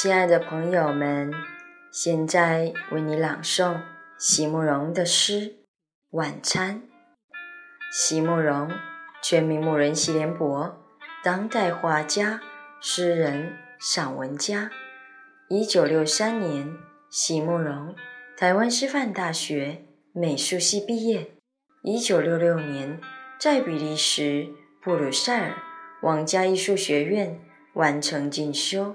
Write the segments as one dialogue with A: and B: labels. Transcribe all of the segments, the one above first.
A: 亲爱的朋友们，现在为你朗诵席慕容的诗《晚餐》。席慕容，全名慕人席联博，当代画家、诗人、散文家。一九六三年，席慕容台湾师范大学美术系毕业。一九六六年，在比利时布鲁塞尔皇家艺术学院完成进修。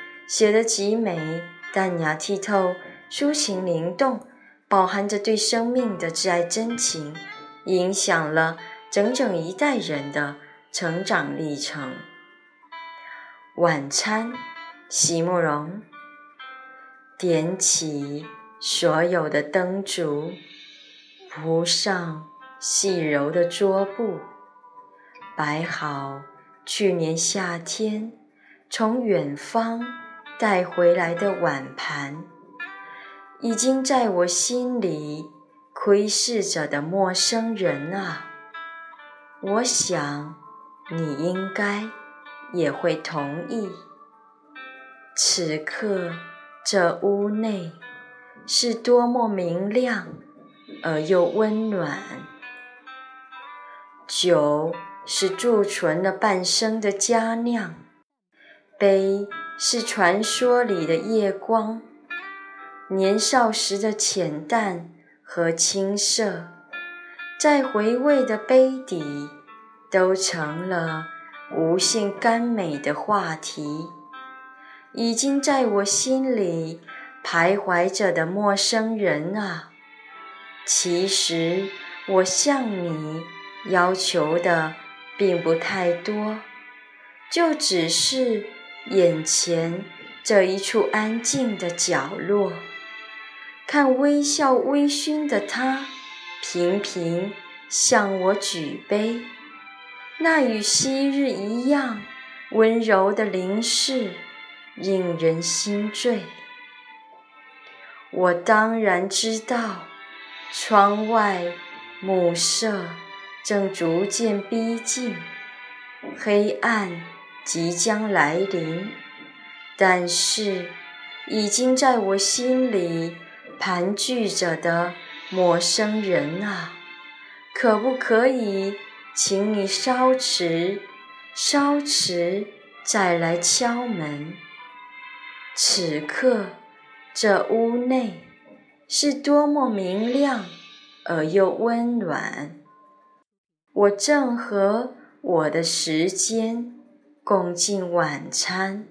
A: 写得极美，淡雅剔透，抒情灵动，饱含着对生命的挚爱真情，影响了整整一代人的成长历程。晚餐，席慕容。点起所有的灯烛，铺上细柔的桌布，摆好去年夏天从远方。带回来的碗盘，已经在我心里窥视着的陌生人啊！我想你应该也会同意。此刻这屋内是多么明亮而又温暖，酒是贮存了半生的佳酿，杯。是传说里的夜光，年少时的浅淡和青涩，在回味的杯底，都成了无限甘美的话题。已经在我心里徘徊着的陌生人啊，其实我向你要求的并不太多，就只是。眼前这一处安静的角落，看微笑微醺的他，频频向我举杯，那与昔日一样温柔的凝视，令人心醉。我当然知道，窗外暮色正逐渐逼近，黑暗。即将来临，但是已经在我心里盘踞着的陌生人啊，可不可以请你稍迟，稍迟再来敲门？此刻这屋内是多么明亮而又温暖，我正和我的时间。共进晚餐。